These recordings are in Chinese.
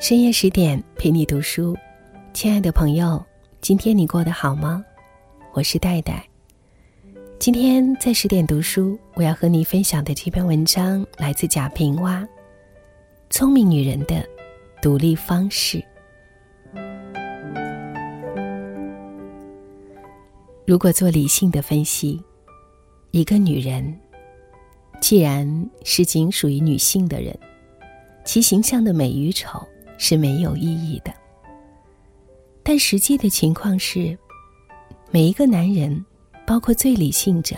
深夜十点陪你读书，亲爱的朋友，今天你过得好吗？我是戴戴。今天在十点读书，我要和你分享的这篇文章来自贾平凹，《聪明女人的独立方式》。如果做理性的分析，一个女人既然是仅属于女性的人，其形象的美与丑。是没有意义的。但实际的情况是，每一个男人，包括最理性者，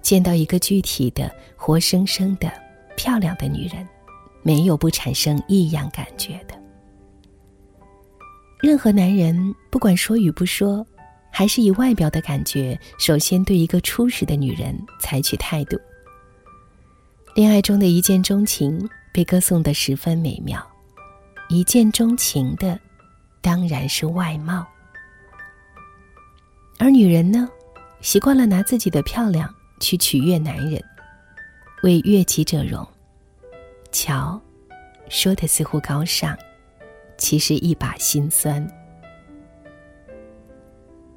见到一个具体的、活生生的、漂亮的女人，没有不产生异样感觉的。任何男人，不管说与不说，还是以外表的感觉，首先对一个初识的女人采取态度。恋爱中的一见钟情，被歌颂的十分美妙。一见钟情的，当然是外貌。而女人呢，习惯了拿自己的漂亮去取悦男人，为悦己者容。瞧，说的似乎高尚，其实一把辛酸。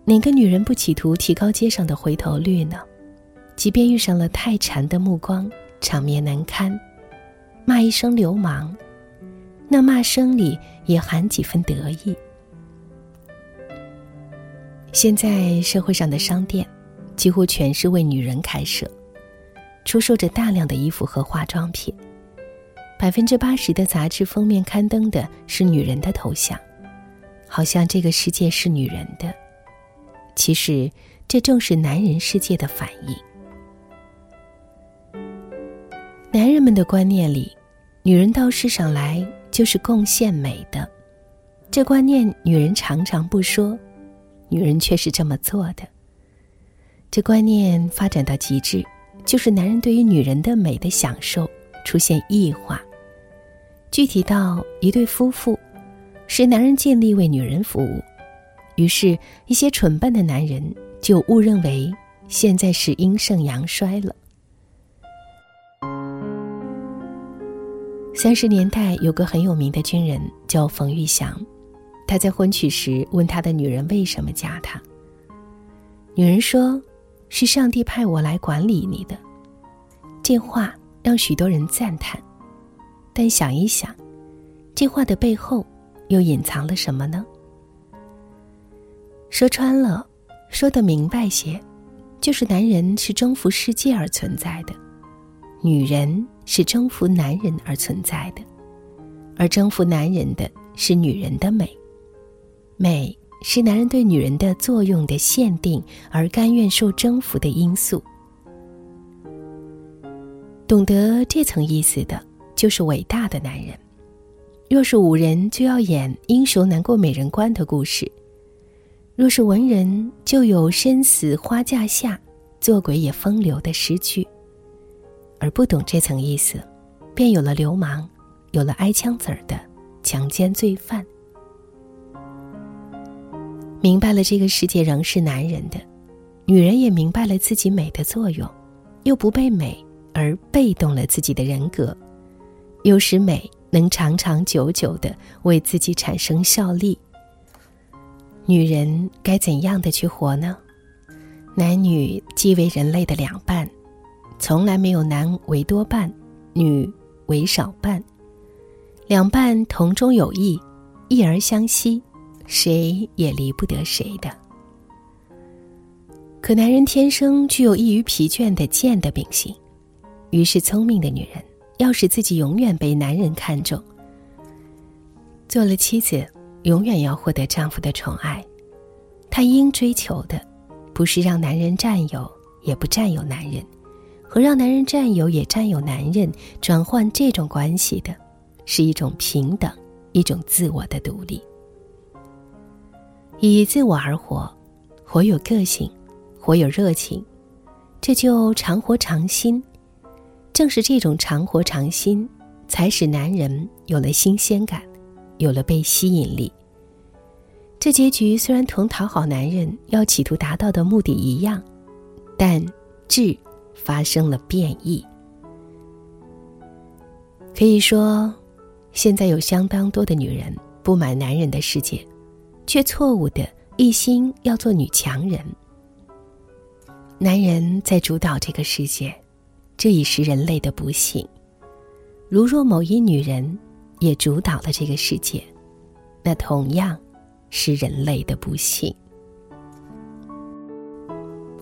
哪个女人不企图提高街上的回头率呢？即便遇上了太馋的目光，场面难堪，骂一声流氓。那骂声里也含几分得意。现在社会上的商店，几乎全是为女人开设，出售着大量的衣服和化妆品。百分之八十的杂志封面刊登的是女人的头像，好像这个世界是女人的。其实，这正是男人世界的反应。男人们的观念里，女人到世上来。就是贡献美的，这观念女人常常不说，女人却是这么做的。这观念发展到极致，就是男人对于女人的美的享受出现异化。具体到一对夫妇，是男人尽力为女人服务，于是，一些蠢笨的男人就误认为现在是阴盛阳衰了。三十年代有个很有名的军人叫冯玉祥，他在婚娶时问他的女人为什么嫁他。女人说：“是上帝派我来管理你的。”这话让许多人赞叹，但想一想，这话的背后又隐藏了什么呢？说穿了，说的明白些，就是男人是征服世界而存在的，女人。是征服男人而存在的，而征服男人的是女人的美。美是男人对女人的作用的限定，而甘愿受征服的因素。懂得这层意思的，就是伟大的男人。若是武人，就要演英雄难过美人关的故事；若是文人，就有身死花架下，做鬼也风流的诗句。而不懂这层意思，便有了流氓，有了挨枪子儿的强奸罪犯。明白了这个世界仍是男人的，女人也明白了自己美的作用，又不被美而被动了自己的人格，又使美能长长久久的为自己产生效力。女人该怎样的去活呢？男女既为人类的两半。从来没有男为多半，女为少半，两半同中有异，异而相吸，谁也离不得谁的。可男人天生具有易于疲倦的贱的秉性，于是聪明的女人要使自己永远被男人看重。做了妻子，永远要获得丈夫的宠爱，她应追求的，不是让男人占有，也不占有男人。和让男人占有也占有男人，转换这种关系的，是一种平等，一种自我的独立。以自我而活，活有个性，活有热情，这就常活常新。正是这种常活常新，才使男人有了新鲜感，有了被吸引力。这结局虽然同讨好男人要企图达到的目的一样，但智。发生了变异。可以说，现在有相当多的女人不满男人的世界，却错误的一心要做女强人。男人在主导这个世界，这已是人类的不幸。如若某一女人也主导了这个世界，那同样是人类的不幸。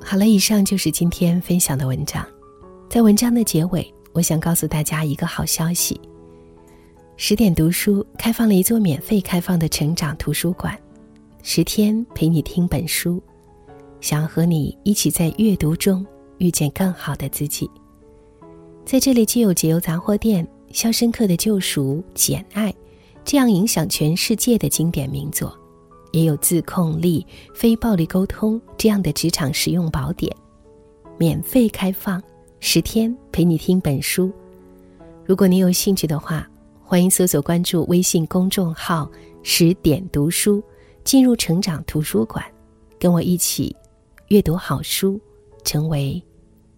好了，以上就是今天分享的文章。在文章的结尾。我想告诉大家一个好消息：十点读书开放了一座免费开放的成长图书馆，十天陪你听本书，想和你一起在阅读中遇见更好的自己。在这里，既有解忧杂货店、肖申克的救赎、简爱这样影响全世界的经典名作，也有自控力、非暴力沟通这样的职场实用宝典，免费开放。十天陪你听本书，如果你有兴趣的话，欢迎搜索关注微信公众号“十点读书”，进入成长图书馆，跟我一起阅读好书，成为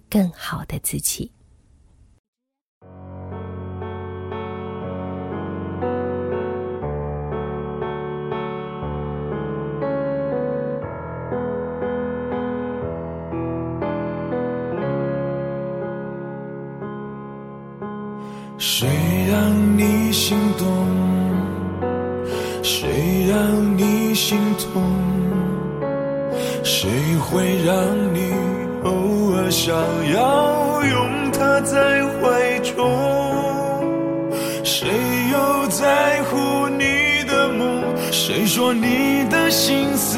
更好的自己。让你心动？谁让你心痛？谁会让你偶尔想要拥他在怀中？谁又在乎你的梦？谁说你的心思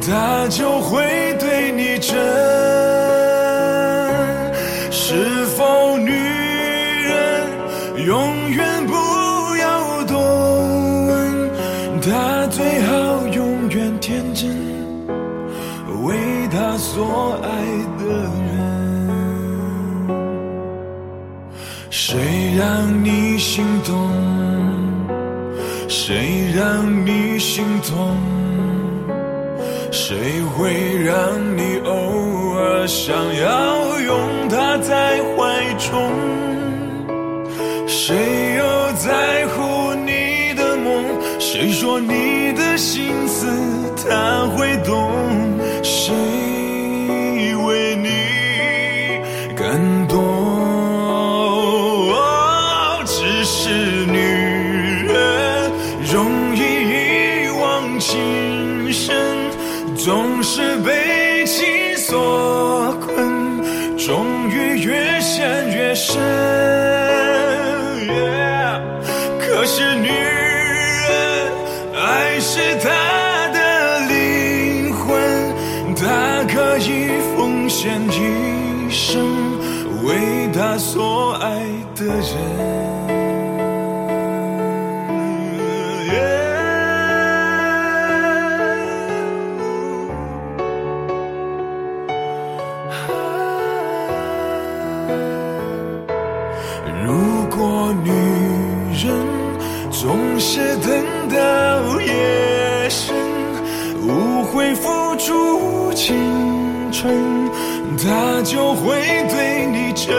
他就会对你真。是否女人永远不要多问？他最好永远天真，为他所爱的人。谁让你心动？谁让你心痛？谁会让你偶尔想要拥他在怀中？谁又在乎你的梦？谁说你的心思他会懂？谁为你感动？只是女人容易一往情深。总是被情所困，终于越陷越深。可是女人，爱是她的灵魂，她可以奉献一生，为她所爱的人。女人总是等到夜深无悔付出青春他就会对你真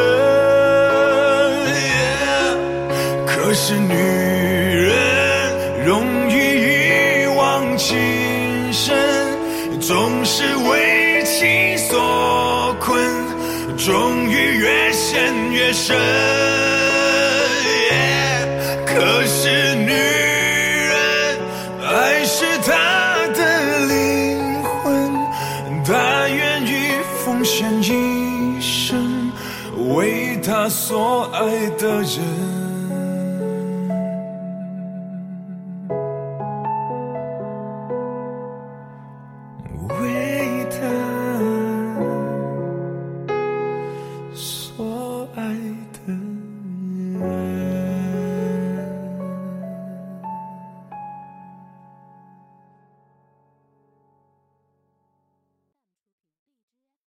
可是女人容易一往情深总是为情所困终于越陷越深。愿一生，为他所爱的人。